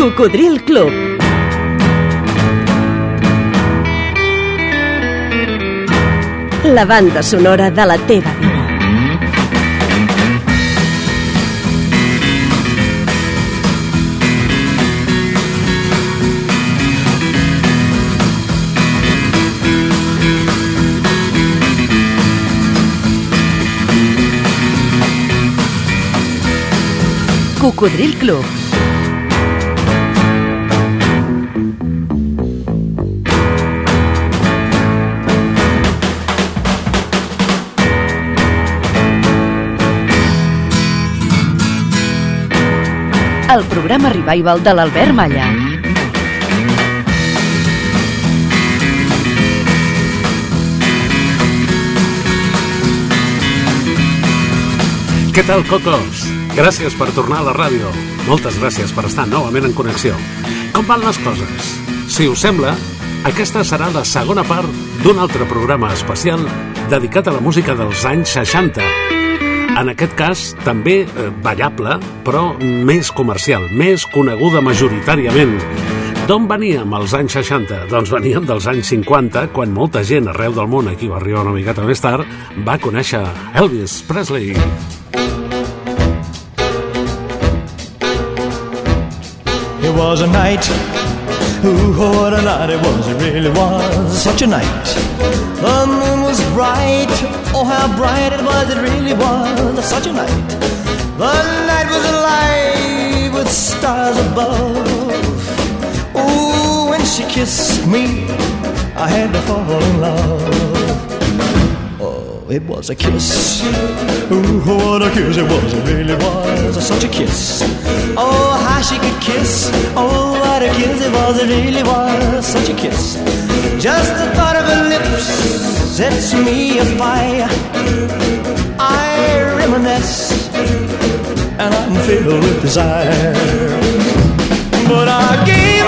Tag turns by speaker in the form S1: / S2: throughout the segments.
S1: Cocodril Club. La banda sonora de la teva vida. Cocodril Club. El programa Revival de l'Albert Malla.
S2: Què tal, cocos? Gràcies per tornar a la ràdio. Moltes gràcies per estar novament en connexió. Com van les coses? Si us sembla, aquesta serà la segona part d'un altre programa especial dedicat a la música dels anys 60. En aquest cas, també eh, ballable, però més comercial, més coneguda majoritàriament. D'on veníem als anys 60? Doncs veníem dels anys 50, quan molta gent arreu del món, aquí va arribar una miqueta més tard, va conèixer Elvis Presley.
S3: It was a night, ooh, what a night it was, it really was such a night. The bright, oh, how bright it was, it really was such a night. The night was alive with stars above. Ooh, when she kissed me, I had to fall in love. Oh, it was a kiss. Ooh, what a kiss it was, it really was such a kiss. Oh, how she could kiss. Oh, what a kiss it was, it really was such a kiss. Just the thought of her lips sets me afire. I reminisce, and I'm filled with desire. But I gave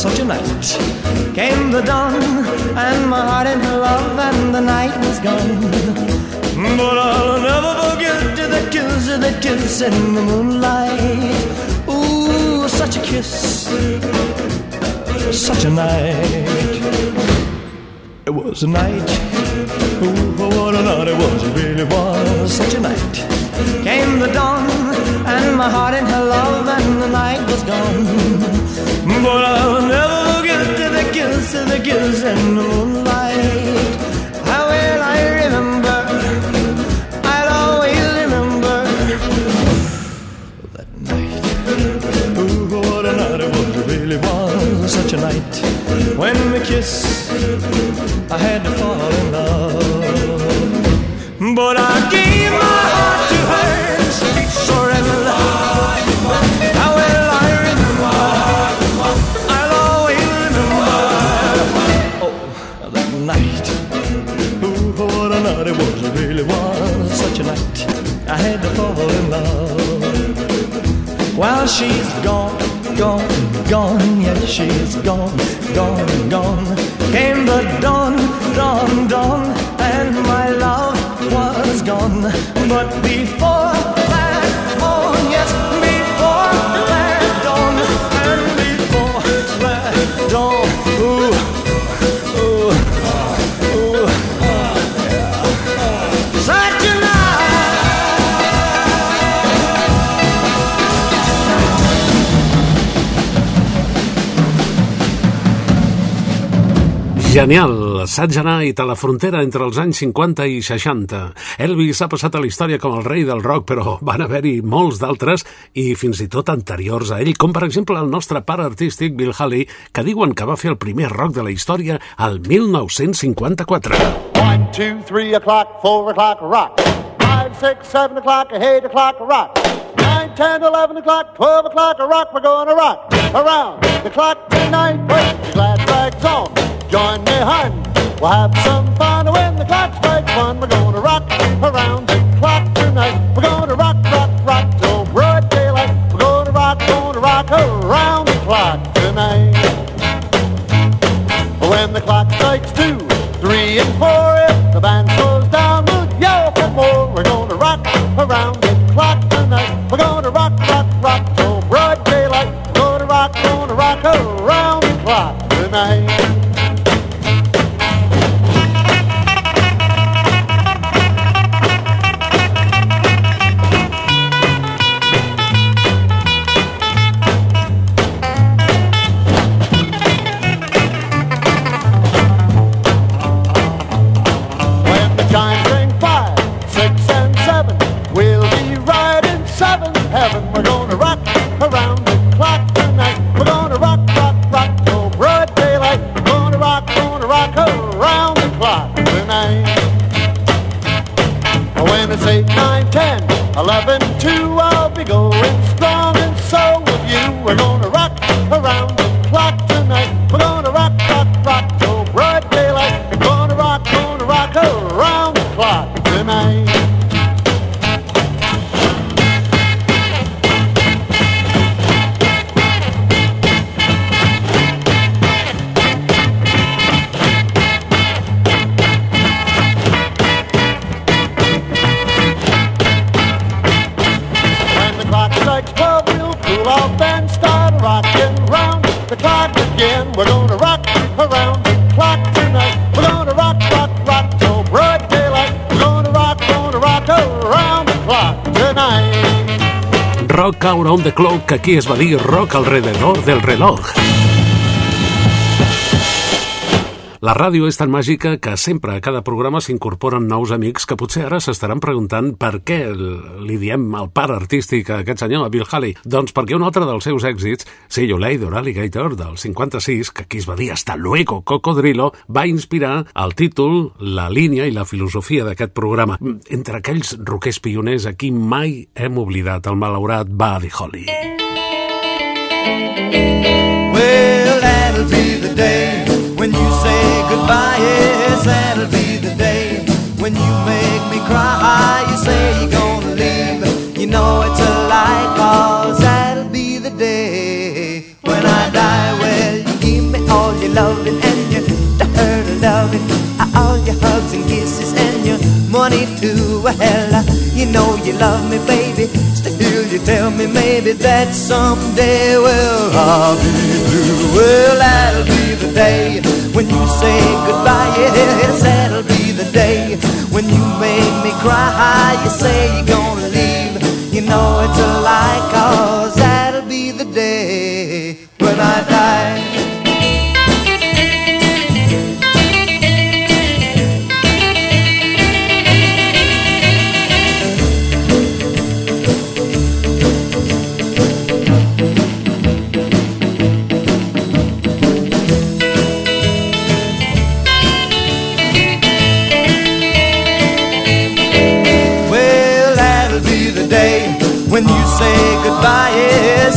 S3: such a night. Came the dawn, and my heart in her love, and the night was gone. But I'll never forget the kiss, the kiss in the moonlight. Ooh, such a kiss, such a night. It was a night. Ooh, what a night it was. It really was such a night. Came the dawn, my heart in her love, and the night was gone. But I'll never forget the kiss, the kiss in the moonlight. How will I remember? I'll always remember that night. Ooh, what a night it was. Really was such a night. When we kissed, I had to fall in love. But I gave my heart it really was such a night. I had to fall in love. While she's gone, gone, gone, yes, she's gone, gone, gone. Came the dawn, dawn, dawn, and my love was gone. But before
S2: Genial! Saig Night a la frontera entre els anys 50 i 60. Elvis ha passat a la història com el rei del rock, però van haver-hi molts d'altres i fins i tot anteriors a ell, com per exemple el nostre pare artístic Bill Haley, que diuen que va fer el primer rock de la història al 1954.
S4: One, two, three o'clock, four o'clock, rock. Five, six, seven o'clock, eight o'clock, rock. Nine, ten, eleven o'clock, twelve o'clock, rock. We're to rock around the clock tonight. Your glad rags on. Join me, hon. We'll have some fun when the clock strikes one. We're gonna rock around the clock tonight. We're gonna rock, rock, rock till broad daylight. We're gonna rock, gonna rock around the clock tonight. When the clock strikes two, three, and four, if the band slows down, we'll yell for more. We're gonna rock around the clock tonight. We're gonna rock, rock, rock till broad daylight. We're gonna rock, gonna rock around the clock tonight.
S2: Que aquí es va dir rock alrededor del reloj. La ràdio és tan màgica que sempre a cada programa s'incorporen nous amics que potser ara s'estaran preguntant per què li diem el pare artístic a aquest senyor, a Bill Haley. Doncs perquè un altre dels seus èxits, See You Later, Alligator, del 56, que aquí es va dir Hasta luego, Cocodrilo, va inspirar el títol, la línia i la filosofia d'aquest programa. Entre aquells roquers pioners a qui mai hem oblidat el malaurat Buddy Holly.
S5: Well, that'll be the day when you say goodbye. Yes, that'll be the day when you make me cry. You say you're gonna leave. You know it's a lie, cause that'll be the day when I die. Well, you give me all your loving and your dirty loving, all your hugs and kisses and your money too. Well, you know you love me, baby. Still, you tell me maybe that someday, well, I'll be blue. Well, that'll be the day when you say goodbye. Yes, that'll be the day when you make me cry. You say you're gonna leave. You know it's a lie, cause that'll be the day when I die.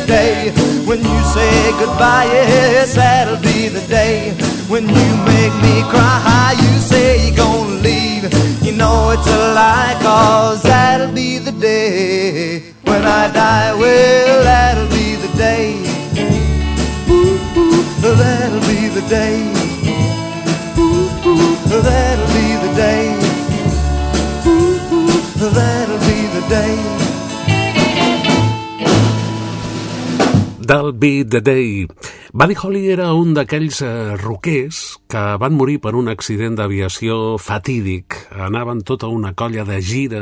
S5: the day when you say goodbye. Yes, that'll be the day when you make me cry. You say you're gonna leave. You know it's a lie, cause that'll be the day when I die. Well, that'll be the day. Ooh, ooh, that'll be the day. Ooh, ooh, that'll be the day. Ooh, ooh, that'll
S2: That'll be the day. Buddy Holly era un d'aquells eh, roquers que van morir per un accident d'aviació fatídic. Anaven tota una colla de gira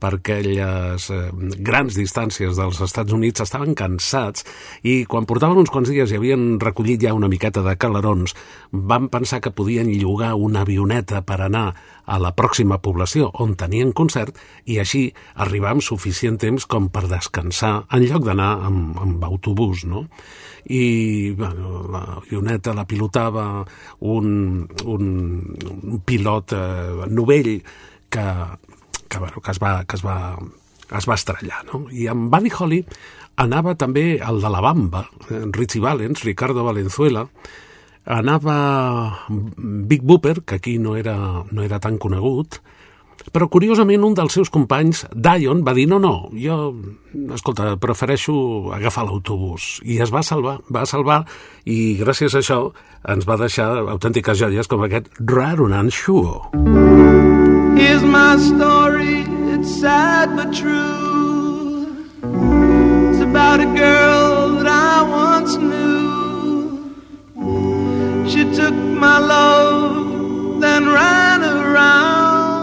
S2: per aquelles eh, grans distàncies dels Estats Units, estaven cansats i quan portaven uns quants dies i havien recollit ja una miqueta de calarons, van pensar que podien llogar una avioneta per anar a la pròxima població on tenien concert i així arribar amb suficient temps com per descansar en lloc d'anar amb, amb autobús, no? i bueno, la avioneta la pilotava un, un, un pilot eh, novell que, que, bueno, que, es va, que es, va, es va estrellar. No? I amb Buddy Holly anava també el de la Bamba, Richie Valens, Ricardo Valenzuela, anava Big Booper, que aquí no era, no era tan conegut, però curiosament un dels seus companys, Dion, va dir no, no, jo, escolta, prefereixo agafar l'autobús. I es va salvar, va salvar, i gràcies a això ens va deixar autèntiques joies com aquest Rarunan Shuo.
S6: Here's my story, it's sad but true. It's about a girl that I once knew. She took my love, then ran around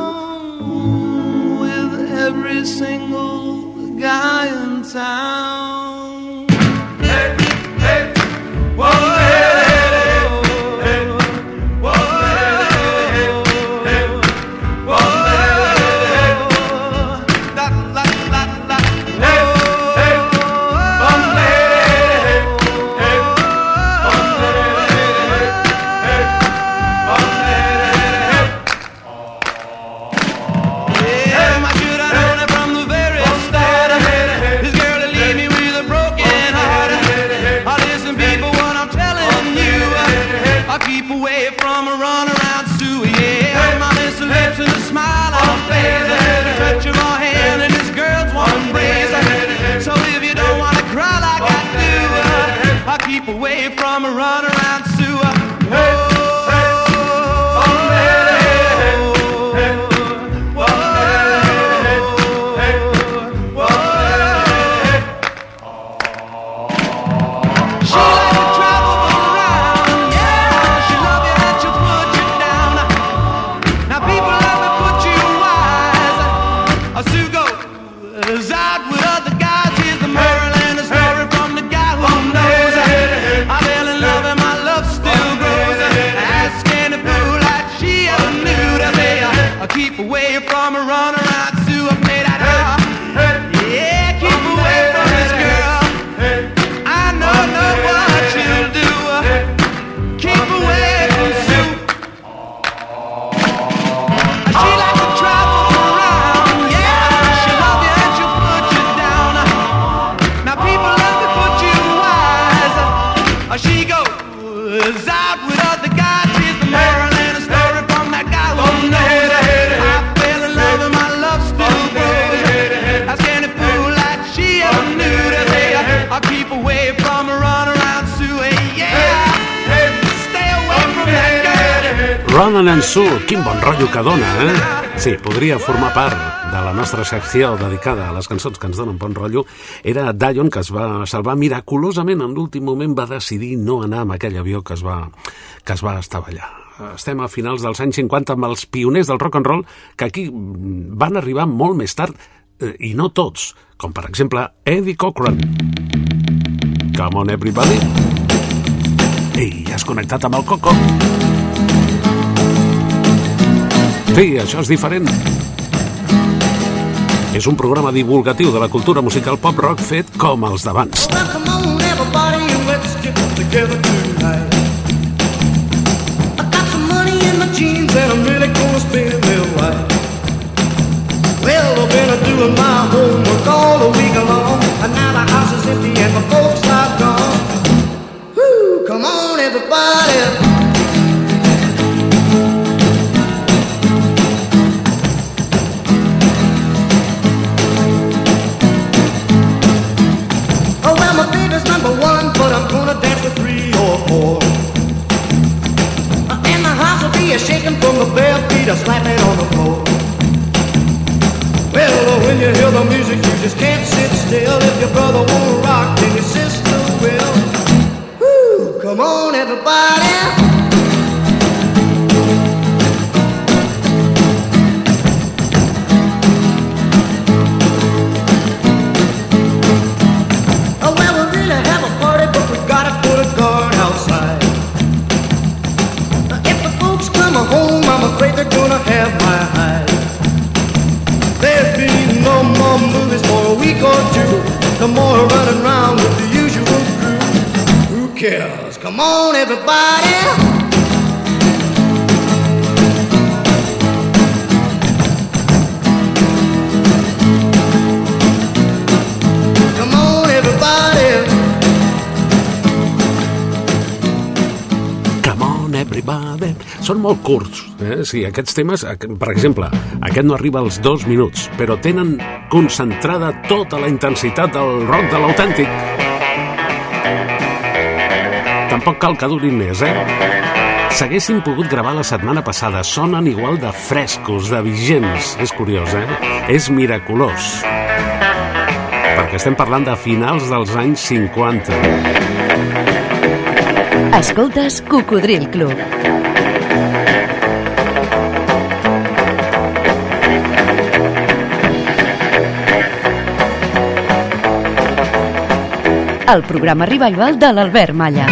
S6: with every single guy in town.
S2: Ronan and Sue, quin bon rotllo que dona, eh? Sí, podria formar part de la nostra secció dedicada a les cançons que ens donen bon rotllo. Era Dion, que es va salvar miraculosament en l'últim moment, va decidir no anar amb aquell avió que es va, que es va estavellar. Estem a finals dels anys 50 amb els pioners del rock and roll que aquí van arribar molt més tard eh, i no tots, com per exemple Eddie Cochran. Come on everybody. Ei, has connectat amb el Coco. Sí, això és diferent. És un programa divulgatiu de la cultura musical pop-rock fet com els d'abans.
S7: Well, I've been doing my homework all the week long, and now the house is empty and my folks are gone. Woo, come on, everybody. Uh, And the house will be a shaking from the bare feet a slapping on the floor. Well, when you hear the music, you just can't sit still. If your brother won't rock, then your sister will. Woo, come on, everybody. Afraid they're gonna have my eyes. There'll be no more movies for a week or two. No more running around with the usual crew. Who cares? Come on, everybody.
S2: Són molt curts, eh? Sí, aquests temes, per exemple, aquest no arriba als dos minuts, però tenen concentrada tota la intensitat del rock de l'autèntic. Tampoc cal que durin més, eh? S'haguessin pogut gravar la setmana passada. Sonen igual de frescos, de vigents. És curiós, eh? És miraculós. Perquè estem parlant de finals dels anys 50.
S8: Escoltes Cocodril Club. El programa revival de l'Albert Malla.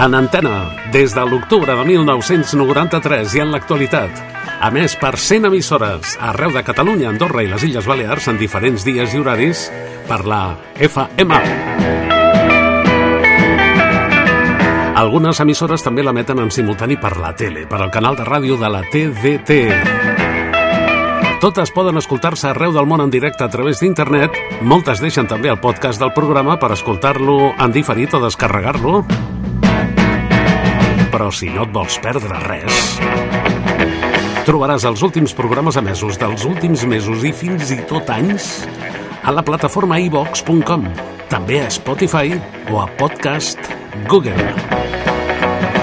S2: En antena, des de l'octubre de 1993 i en l'actualitat. A més, per 100 emissores arreu de Catalunya, Andorra i les Illes Balears en diferents dies i horaris per la FM. Algunes emissores també l'emeten en simultani per la tele, per al canal de ràdio de la TDT. Totes poden escoltar-se arreu del món en directe a través d'internet. Moltes deixen també el podcast del programa per escoltar-lo en diferit o descarregar-lo. Però si no et vols perdre res, trobaràs els últims programes emesos dels últims mesos i fins i tot anys a la plataforma iVox.com, també a Spotify o a Podcast Google.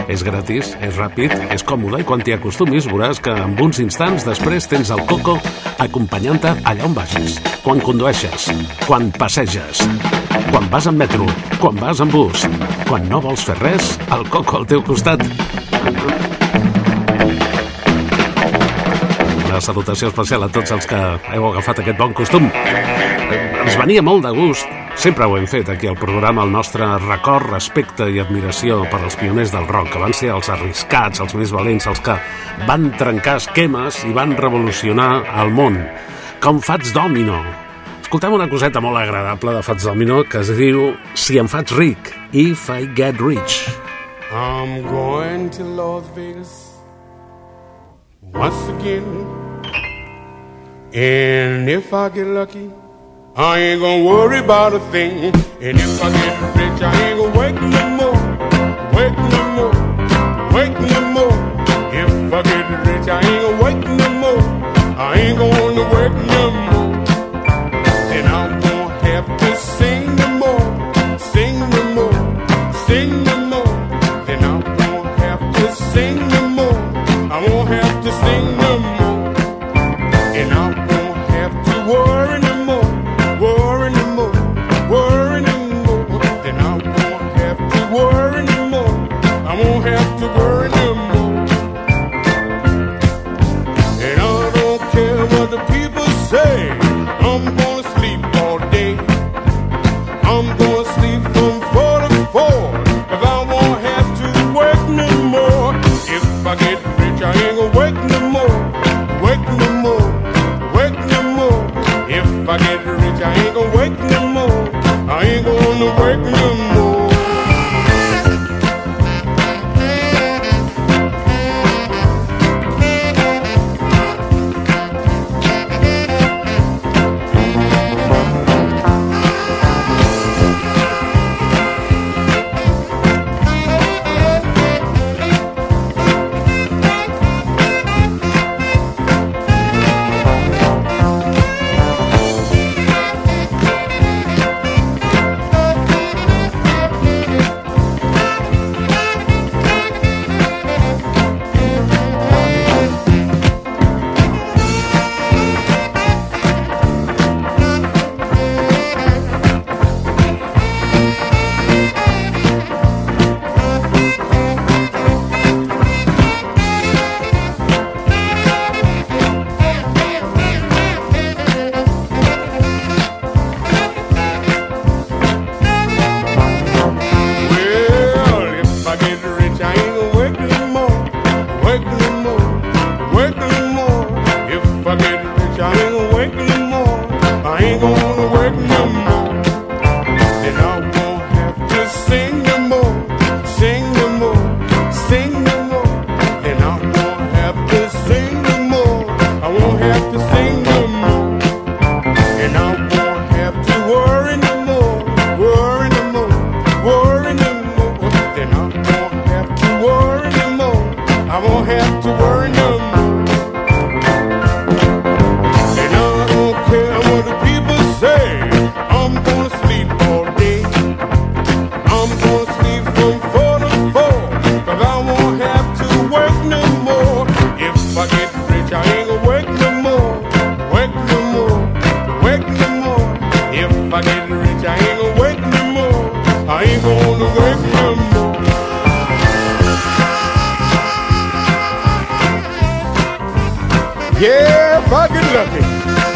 S2: És gratis, és ràpid, és còmode i quan t'hi acostumis veuràs que en uns instants després tens el Coco acompanyant-te allà on vagis. Quan condueixes, quan passeges, quan vas en metro, quan vas en bus, quan no vols fer res, el Coco al teu costat. una salutació especial a tots els que heu agafat aquest bon costum. Ens venia molt de gust, sempre ho hem fet aquí al programa, el nostre record, respecte i admiració per als pioners del rock, que van ser els arriscats, els més valents, els que van trencar esquemes i van revolucionar el món, com Fats Domino. Escoltem una coseta molt agradable de Fats Domino que es diu Si em faig ric, If I Get Rich.
S9: I'm going to Las Vegas once again. And if I get lucky, I ain't gonna worry about a thing. And if I get rich, I ain't gonna wait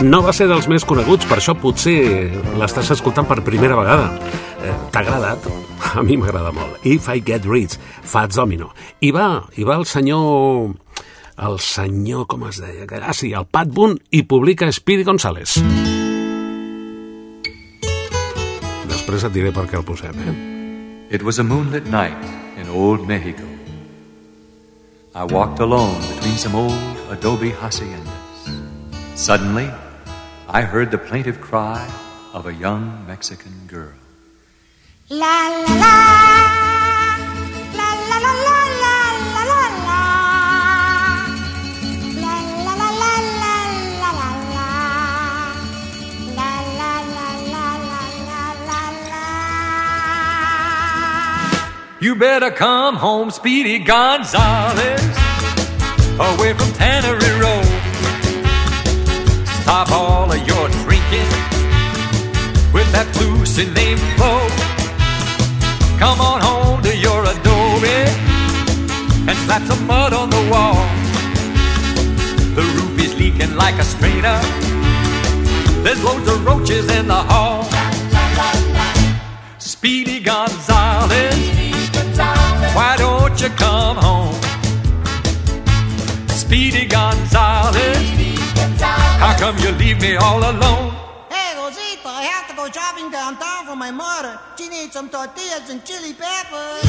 S9: No
S2: va ser dels més coneguts, per això potser l'estàs escoltant per primera vegada. Eh, T'ha agradat? A mi m'agrada molt. If I Get Rich, Fats Domino. I va, i va el senyor... El senyor, com es deia? Ah, sí, el Pat Boone, i publica Speedy González. Després et diré per què el posem, eh?
S10: It was a moonlit night in old Mexico. I walked alone between some old adobe haciendas. Suddenly, I heard the plaintive cry of a young Mexican girl.
S11: La la la.
S10: You better come home, Speedy Gonzales, away from Tannery Road. Stop all of your drinking with that loose name flow. Come on home to your adobe and slap some mud on the wall. The roof is leaking like a strainer. There's loads of roaches in the hall. Speedy Gonzales, why don't you come home? Speedy Gonzales, how come you leave me all alone?
S12: To go shopping downtown for my mother. She needs some tortillas and chili peppers.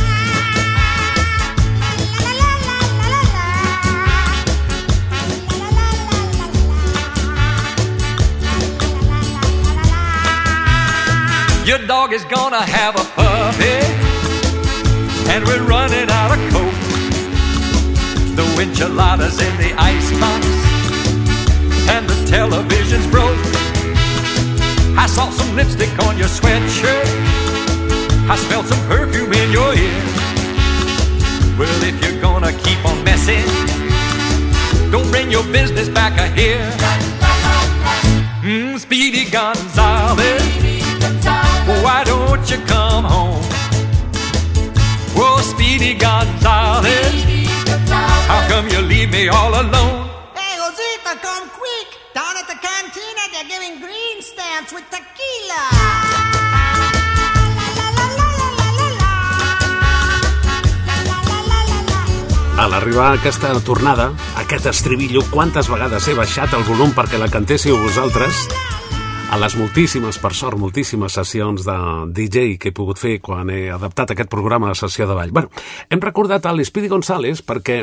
S10: Your dog is gonna have a puppy, and we're running out of coke. The enchiladas in the icebox, and the television's broke. I saw some lipstick on your sweatshirt. I smelled some perfume in your ear. Well, if you're gonna keep on messing, don't bring your business back here. Mm, Speedy Gonzales, why don't you come home? Whoa, Speedy Gonzales, how come you leave me all alone?
S12: With tequila.
S2: A l'arribar a aquesta tornada, aquest estribillo, quantes vegades he baixat el volum perquè la cantéssiu vosaltres? A les moltíssimes, per sort, moltíssimes sessions de DJ que he pogut fer quan he adaptat aquest programa a sessió de ball. Bueno, hem recordat a l'Espidi González perquè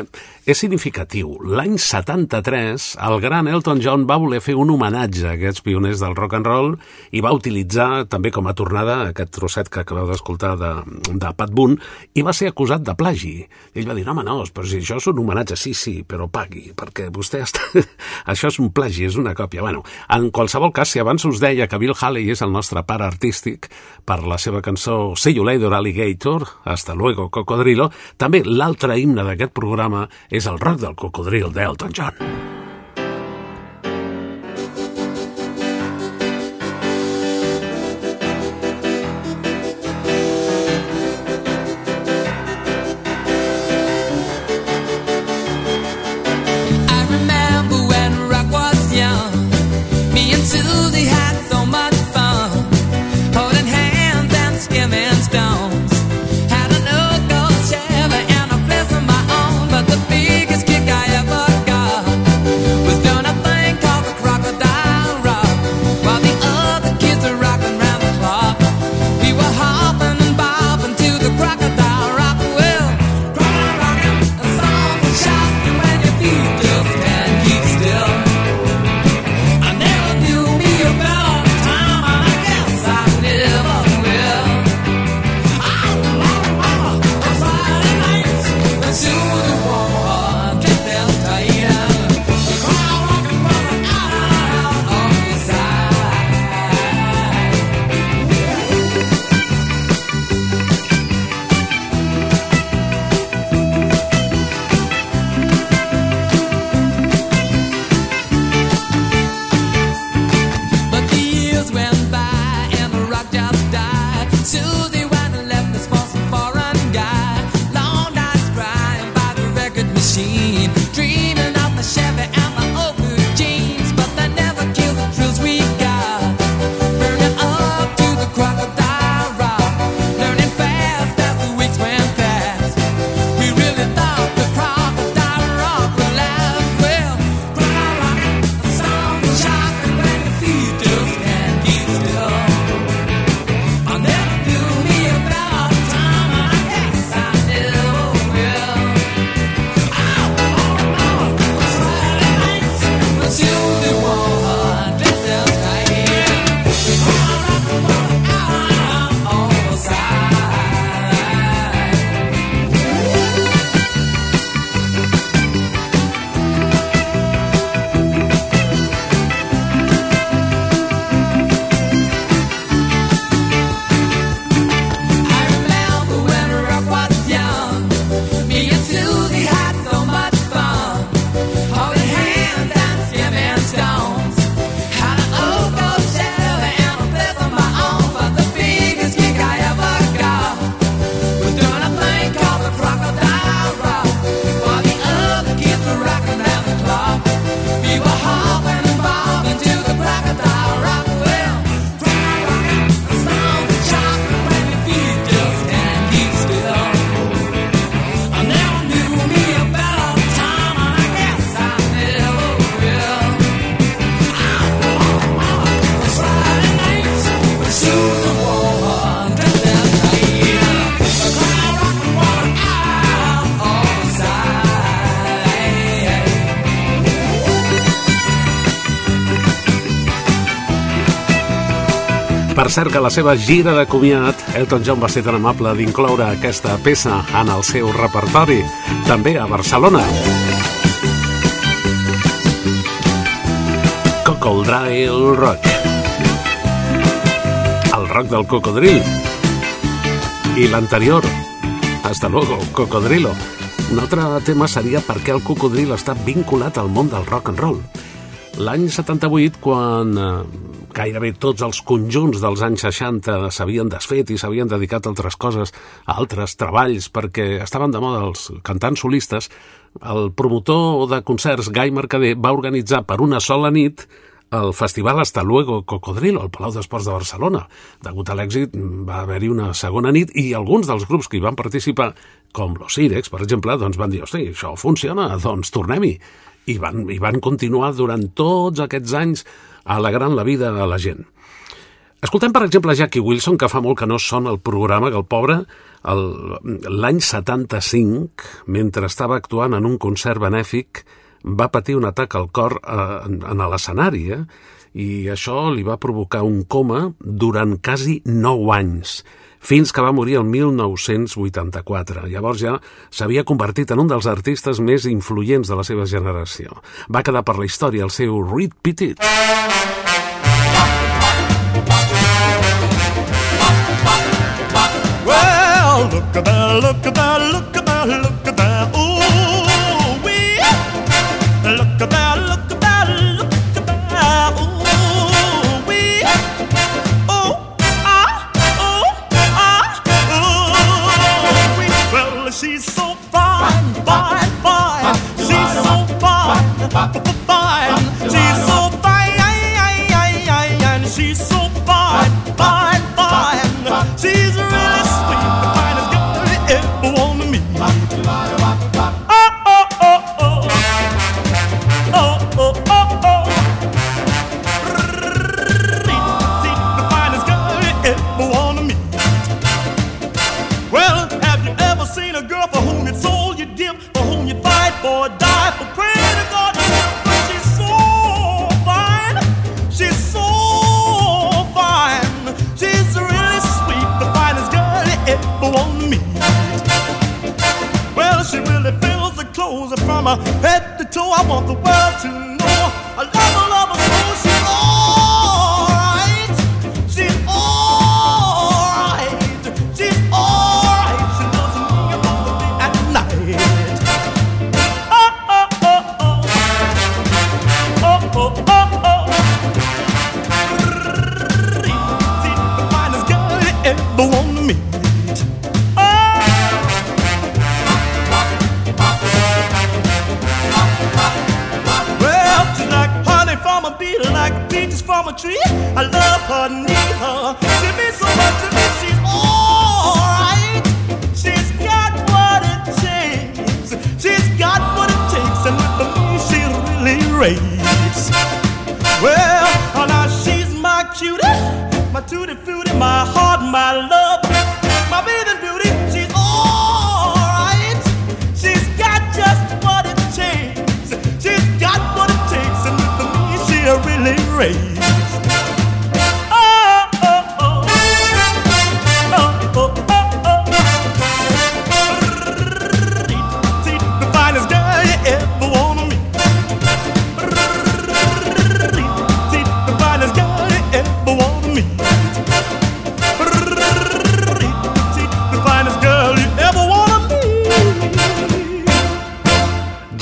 S2: és significatiu. L'any 73, el gran Elton John va voler fer un homenatge a aquests pioners del rock and roll i va utilitzar també com a tornada aquest trosset que acabeu d'escoltar de, de Pat Boone i va ser acusat de plagi. I ell va dir, home, no, però si això és un homenatge, sí, sí, però pagui, perquè vostè està... això és un plagi, és una còpia. Bueno, en qualsevol cas, si abans us deia que Bill Haley és el nostre pare artístic per la seva cançó See You Later Alligator, Hasta Luego Cocodrilo, també l'altre himne d'aquest programa és el rock del cocodril d'Elton John. Cert que la seva gira de comiat, Elton John va ser tan amable d'incloure aquesta peça en el seu repertori, també a Barcelona. Cocodril Rock. El rock del cocodril. I l'anterior, hasta luego, cocodrilo. Un altre tema seria per què el cocodril està vinculat al món del rock and roll. L'any 78, quan eh, gairebé tots els conjunts dels anys 60 s'havien desfet i s'havien dedicat a altres coses, a altres treballs, perquè estaven de moda els cantants solistes, el promotor de concerts, Gai Mercader, va organitzar per una sola nit el festival Hasta Luego Cocodrilo, al Palau d'Esports de Barcelona. Degut a l'èxit, va haver-hi una segona nit i alguns dels grups que hi van participar, com los Irex, per exemple, doncs van dir, hosti, això funciona, doncs tornem-hi. I van, I van continuar durant tots aquests anys alegrant la vida a la gent. Escoltem, per exemple, Jackie Wilson, que fa molt que no sona el programa, que el pobre, l'any 75, mentre estava actuant en un concert benèfic, va patir un atac al cor eh, en, en l'escenari, eh? i això li va provocar un coma durant quasi 9 anys, fins que va morir el 1984. Llavors ja s'havia convertit en un dels artistes més influents de la seva generació. Va quedar per la història el seu Reed Petit.
S13: Well, look at that, look at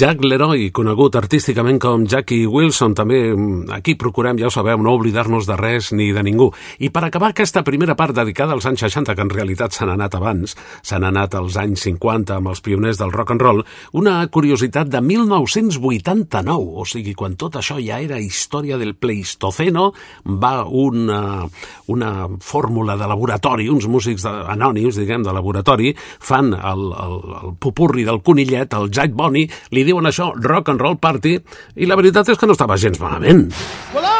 S2: Jack Leroy, conegut artísticament com Jackie Wilson, també mm, aquí procurem, ja ho sabeu, no oblidar-nos de res ni de ningú. I per acabar aquesta primera part dedicada als anys 60, que en realitat s'han anat abans, s'han anat als anys 50 amb els pioners del rock and roll, una curiositat de 1989, o sigui, quan tot això ja era història del Pleistoceno, va una, una fórmula de laboratori, uns músics de, anònims, diguem, de laboratori, fan el, el, el pupurri del conillet, el Jack Bonnie, li diuen això rock and roll party, i la veritat és que no estava gens malament.
S14: Well,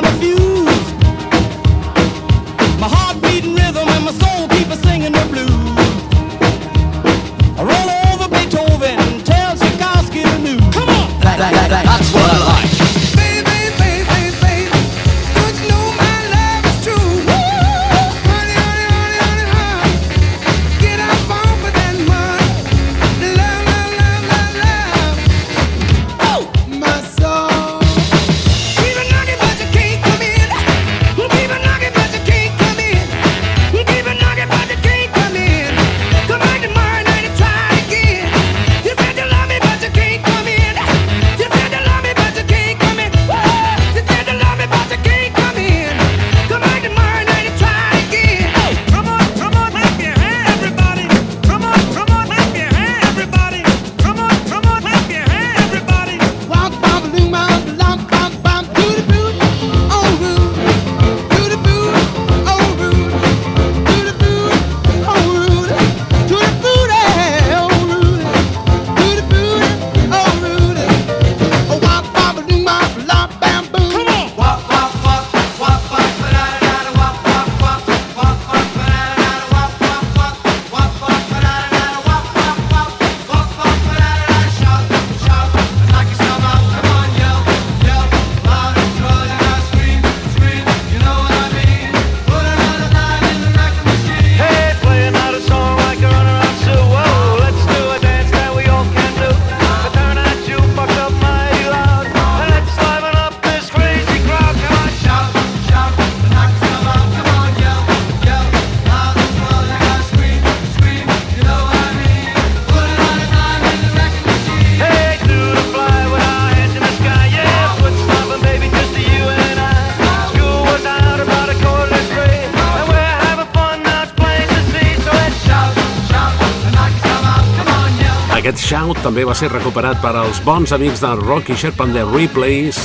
S2: shout també va ser recuperat per als bons amics de Rocky Sherp and the Replays,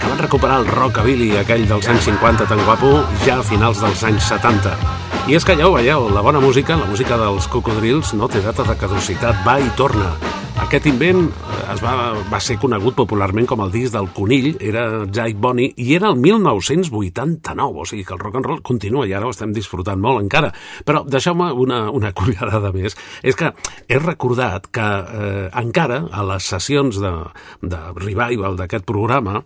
S2: que van recuperar el rockabilly aquell dels anys 50 tan guapo ja a finals dels anys 70. I és que ja ho veieu, la bona música, la música dels cocodrils, no té data de caducitat, va i torna. Aquest invent es va, va ser conegut popularment com el disc del conill, era Jake Bonny, i era el 1989, o sigui que el rock and roll continua i ara ho estem disfrutant molt encara. Però deixeu-me una, una cullerada més. És que he recordat que eh, encara a les sessions de, de revival d'aquest programa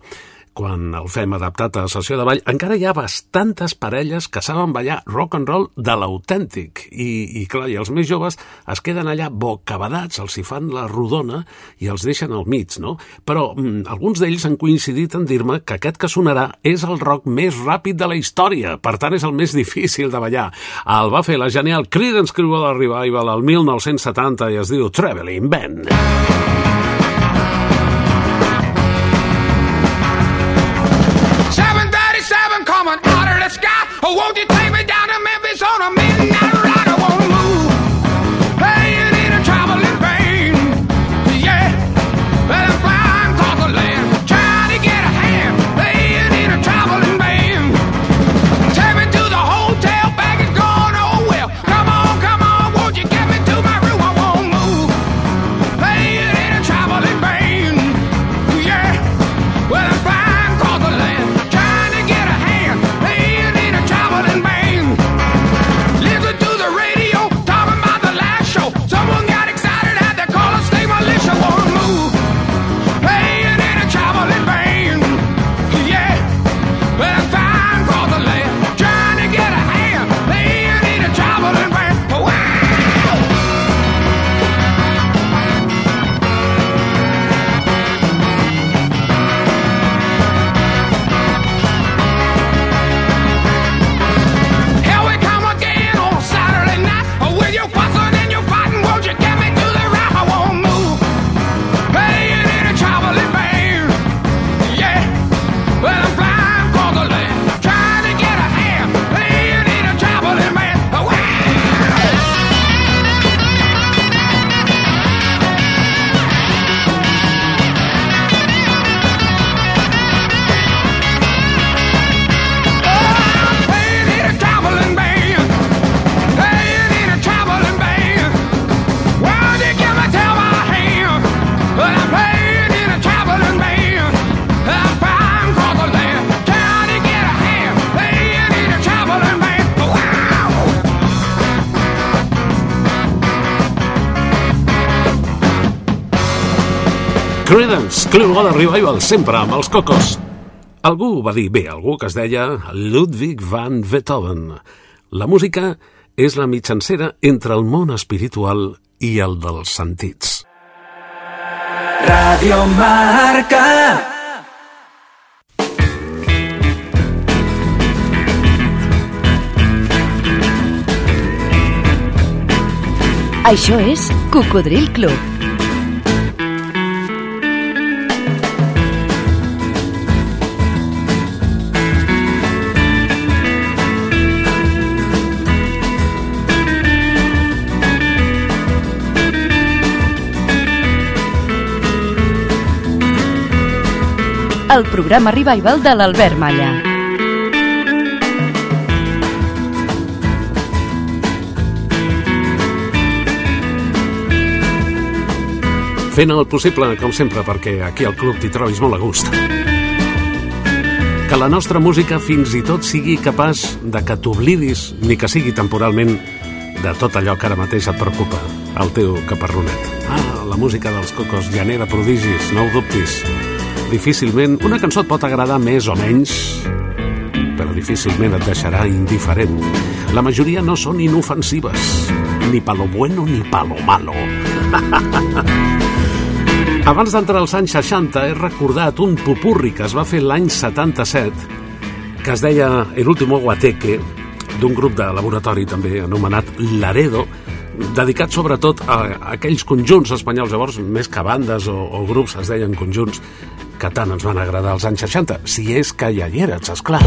S2: quan el fem adaptat a sessió de ball, encara hi ha bastantes parelles que saben ballar rock and roll de l'autèntic. I, I clar, i els més joves es queden allà bocabadats, els hi fan la rodona i els deixen al mig, no? Però mm, alguns d'ells han coincidit en dir-me que aquest que sonarà és el rock més ràpid de la història, per tant és el més difícil de ballar. El va fer la genial Creedence Clearwater Revival al 1970 i es diu Traveling Band.
S14: 737 Oh, won't you take me down to Memphis on a
S2: Clearwater Revival, sempre amb els cocos. Algú va dir bé, algú que es deia Ludwig van Beethoven. La música és la mitjancera entre el món espiritual i el dels sentits.
S5: Radio Marca.
S8: Això és Cocodril Club. El programa Revival de l'Albert Malla.
S2: Fent el possible, com sempre, perquè aquí al club t'hi trobis molt a gust. Que la nostra música fins i tot sigui capaç de que t'oblidis, ni que sigui temporalment, de tot allò que ara mateix et preocupa, el teu caparronet. Ah, la música dels cocos genera prodigis, no ho dubtis. Difícilment, una cançó et pot agradar més o menys, però difícilment et deixarà indiferent. La majoria no són inofensives, ni palo bueno ni palo malo. Abans d'entrar als anys 60 he recordat un pupurri que es va fer l'any 77 que es deia El último guateque d'un grup de laboratori també anomenat Laredo dedicat sobretot a aquells conjunts espanyols llavors més que bandes o, o grups es deien conjunts que tant ens van agradar als anys 60 si és que ja hi eres, esclar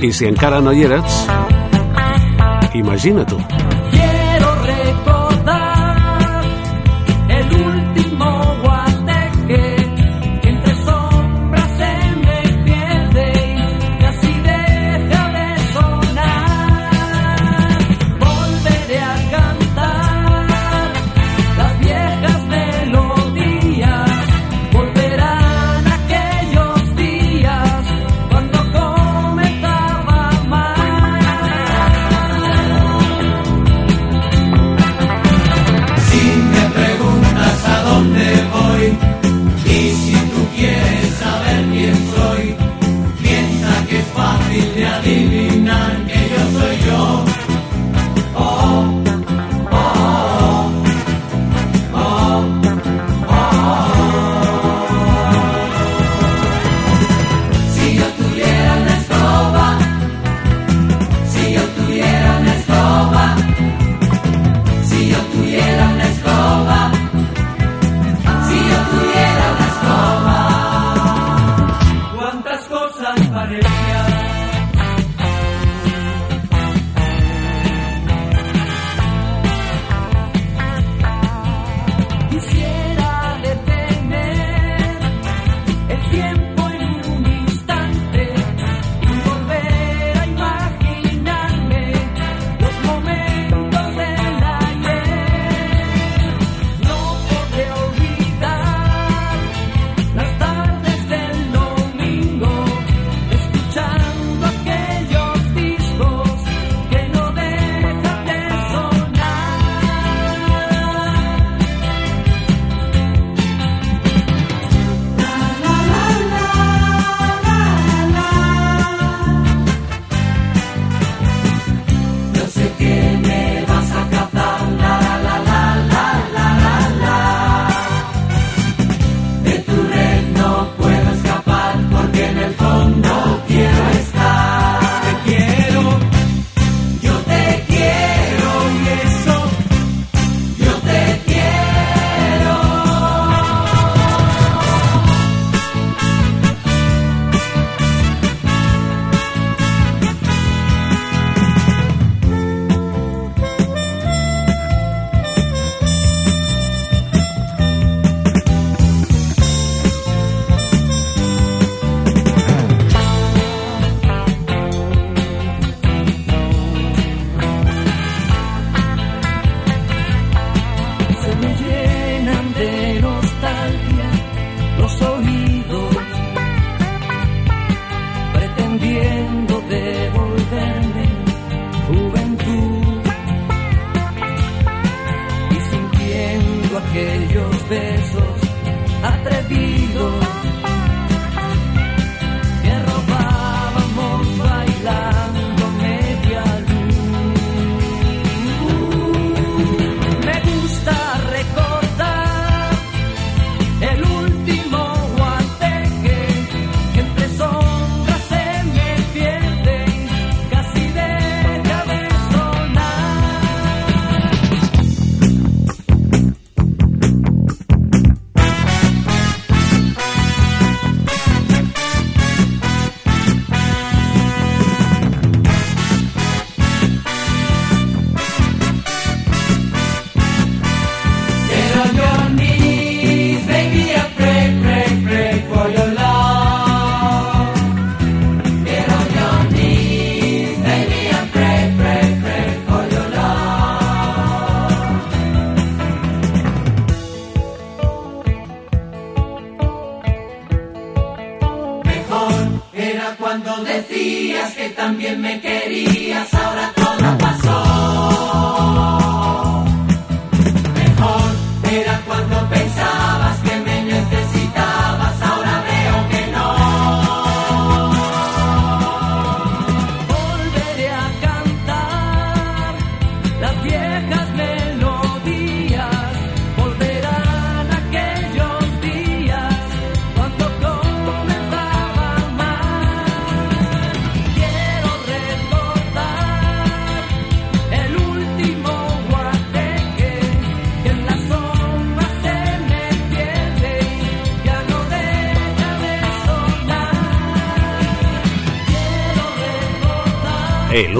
S2: i si encara no hi eres
S15: Imagina-t'ho.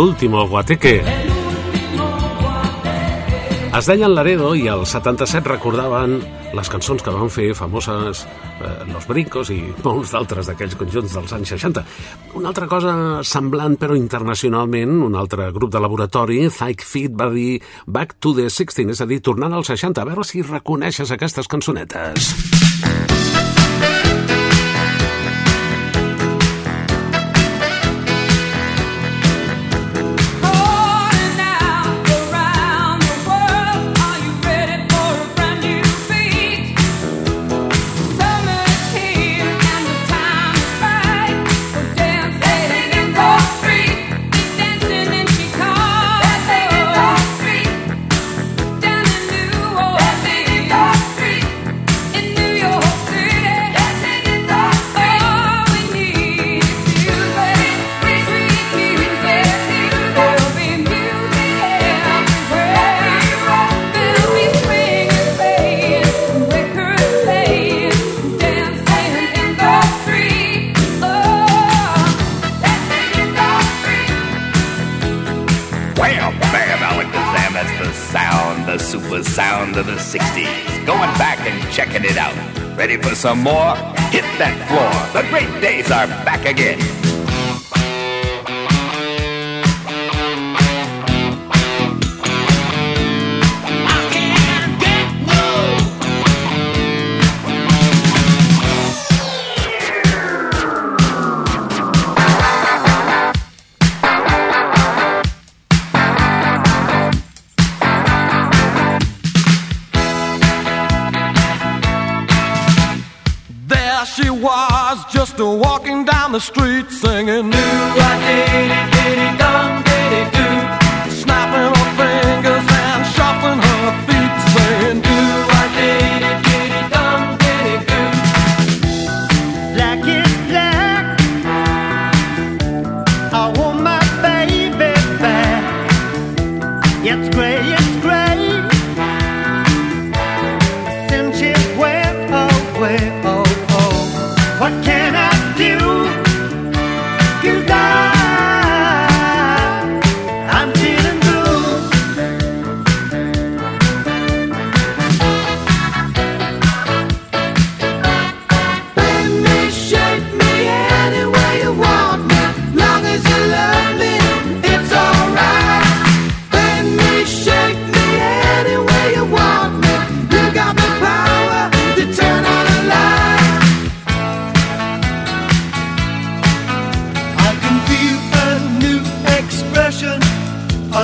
S2: Último guateque.
S16: Es
S2: deien Laredo i al 77 recordaven les cançons que van fer famoses eh, Los Brincos i molts d'altres d'aquells conjunts dels anys 60. Una altra cosa semblant però internacionalment, un altre grup de laboratori, Thyke Feet, va dir Back to the 16, és a dir, tornant als 60, a veure si reconeixes aquestes cançonetes.
S17: Wham, of the 60s. Going back and checking it out. Ready for some more? Hit that floor. The great days are back again.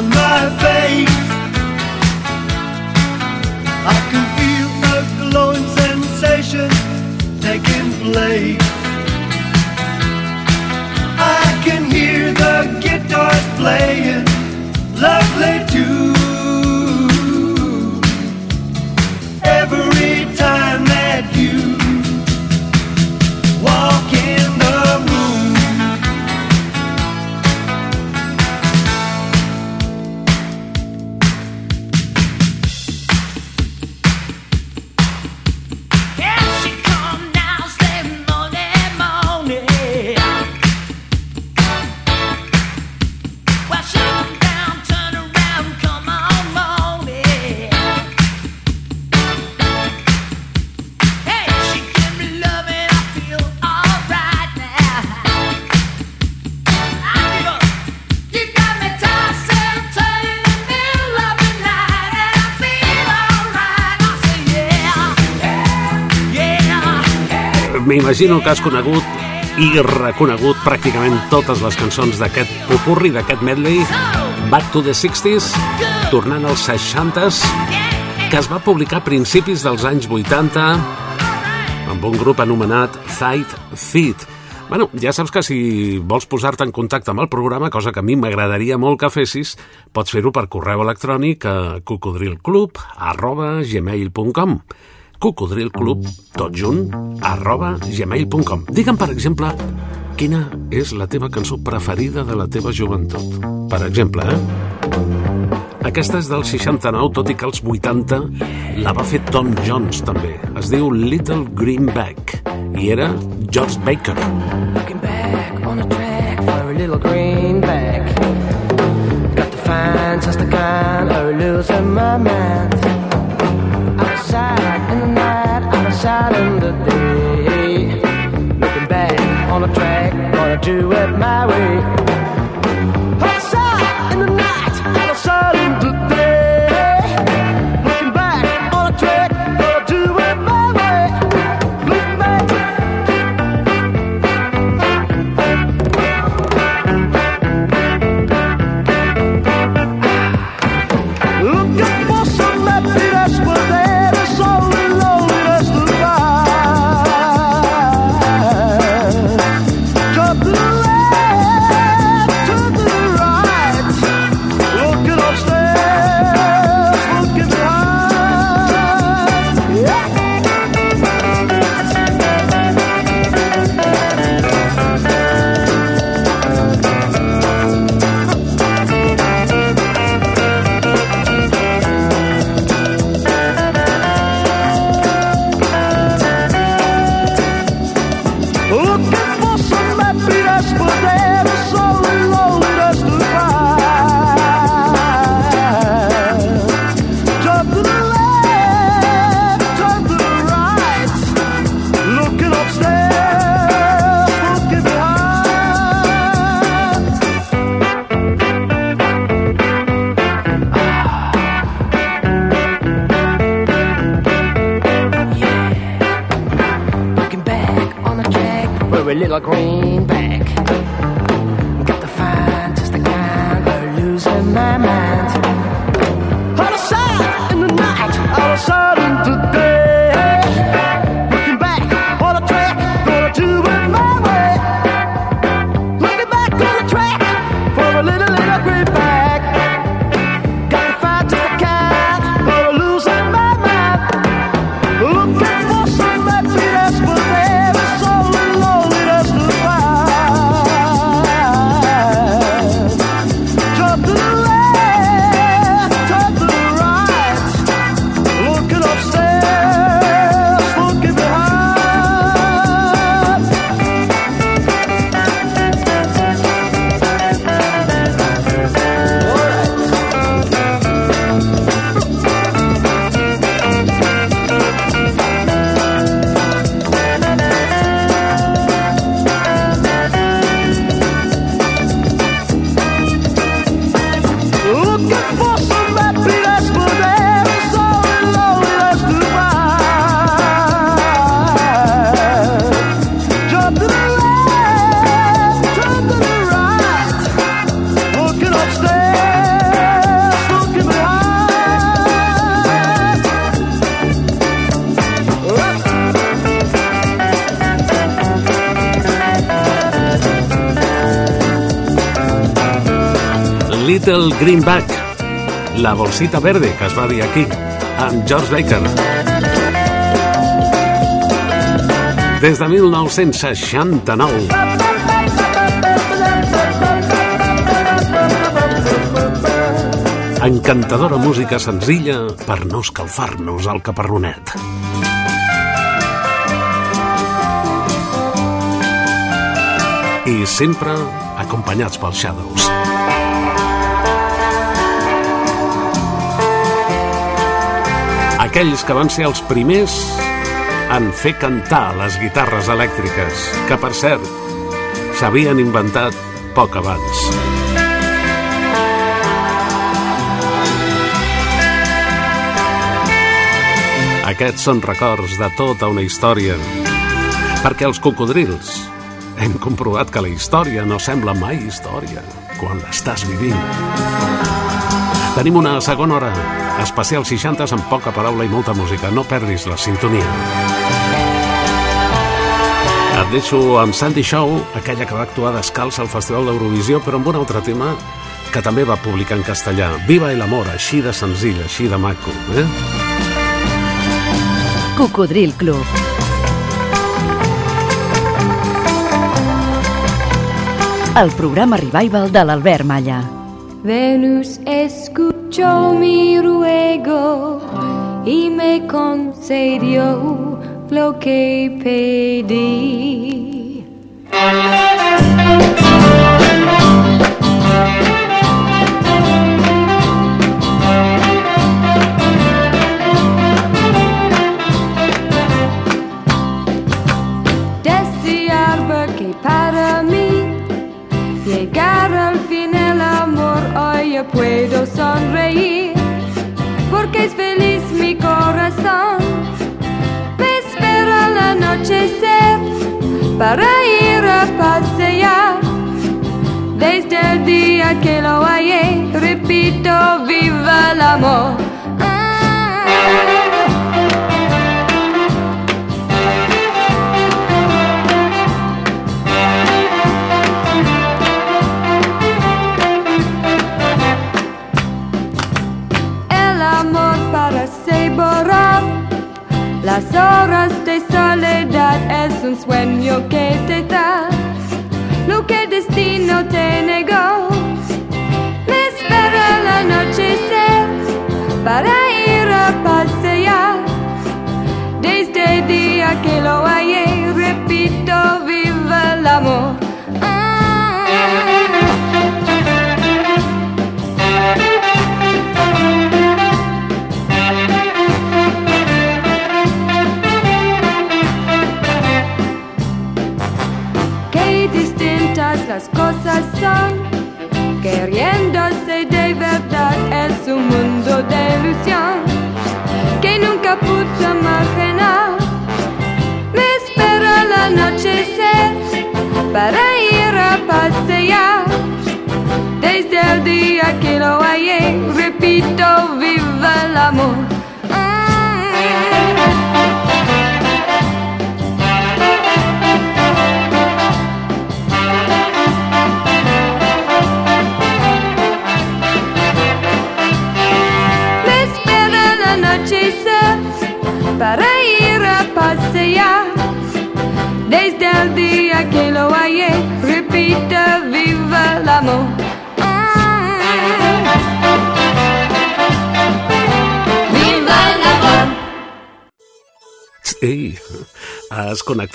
S18: My face. I can feel a glowing sensation taking place. I can hear the guitars playing lovely too.
S19: Yeah.
S2: M'imagino que has conegut i reconegut pràcticament totes les cançons d'aquest popurri, d'aquest medley, Back to the 60s, tornant als 60s, que es va publicar a principis dels anys 80 amb un grup anomenat Thight Feet. Bueno, ja saps que si vols posar-te en contacte amb el programa, cosa que a mi m'agradaria molt que fessis, pots fer-ho per correu electrònic a cocodrilclub arroba gmail.com cocodrilclub, tot junt, arroba gmail.com. Digue'm, per exemple, quina és la teva cançó preferida de la teva joventut. Per exemple, eh? Aquesta és del 69, tot i que als 80 la va fer Tom Jones, també. Es diu Little Greenback i era George Baker.
S20: Looking back on a track for a little greenback. Got to find just the kind of losing my mind.
S3: In the day. Looking back on the track, gonna do it my way. Track Greenback,
S2: la bolsita verde que es va dir aquí, amb George Baker. Des de 1969. Encantadora música senzilla per no escalfar-nos al caparronet. I sempre acompanyats pels Shadows. Aquells que van ser els primers en fer cantar les guitarres elèctriques, que per cert s'havien inventat poc abans. Aquests són records de tota una història, perquè els cocodrils hem comprovat que la història no sembla mai història quan l'estàs vivint. Tenim una segona hora, especial 60 amb poca paraula i molta música. No perdis la sintonia. Et deixo amb Sandy Shaw, aquella que va actuar descalç al Festival d'Eurovisió, però amb un altre tema que també va publicar en castellà. Viva el amor, així de senzill, així de maco. Eh?
S8: Cocodril Club. El programa Revival de l'Albert Malla.
S17: Venus escuchó mi ruego y me concedió lo que pedí. Para ir a pasear. Desde el día que lo hallé, repito, viva el amor.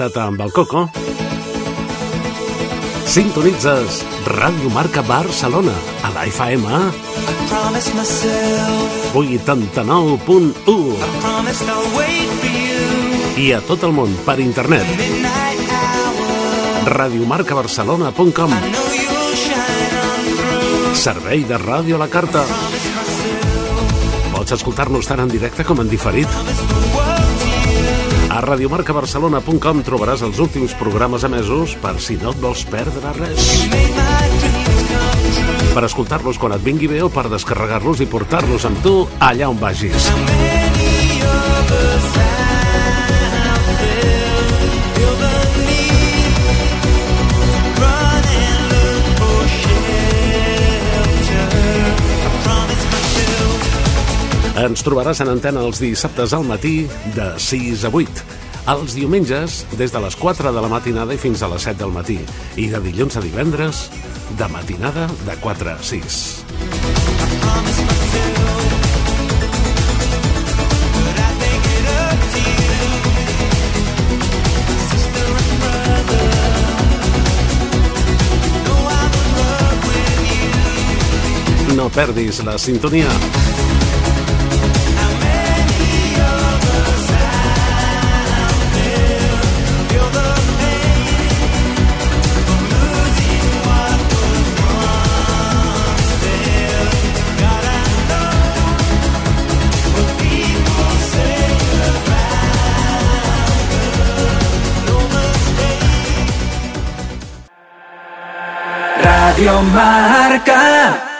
S2: Connectat amb el Coco? Sintonitzes Ràdio Marca Barcelona a la FM
S6: Promise myself,
S2: 89.1
S6: promise I'll wait for you.
S2: i a tot el món per internet. Radiomarcabarcelona.com. Servei de ràdio a la carta. Pots escoltar-nos tant en directe com en diferit. Radiomarcabarcelona.com trobaràs els últims programes emesos per si no et vols perdre res. Per escoltar-los quan et vingui bé o per descarregar-los i portar-los amb tu allà on vagis. Ens trobaràs en antena els dissabtes al matí de 6 a 8. Els diumenges, des de les 4 de la matinada i fins a les 7 del matí. I de dilluns a divendres, de matinada de 4 a 6. No perdis la sintonia.
S6: Radio Marca.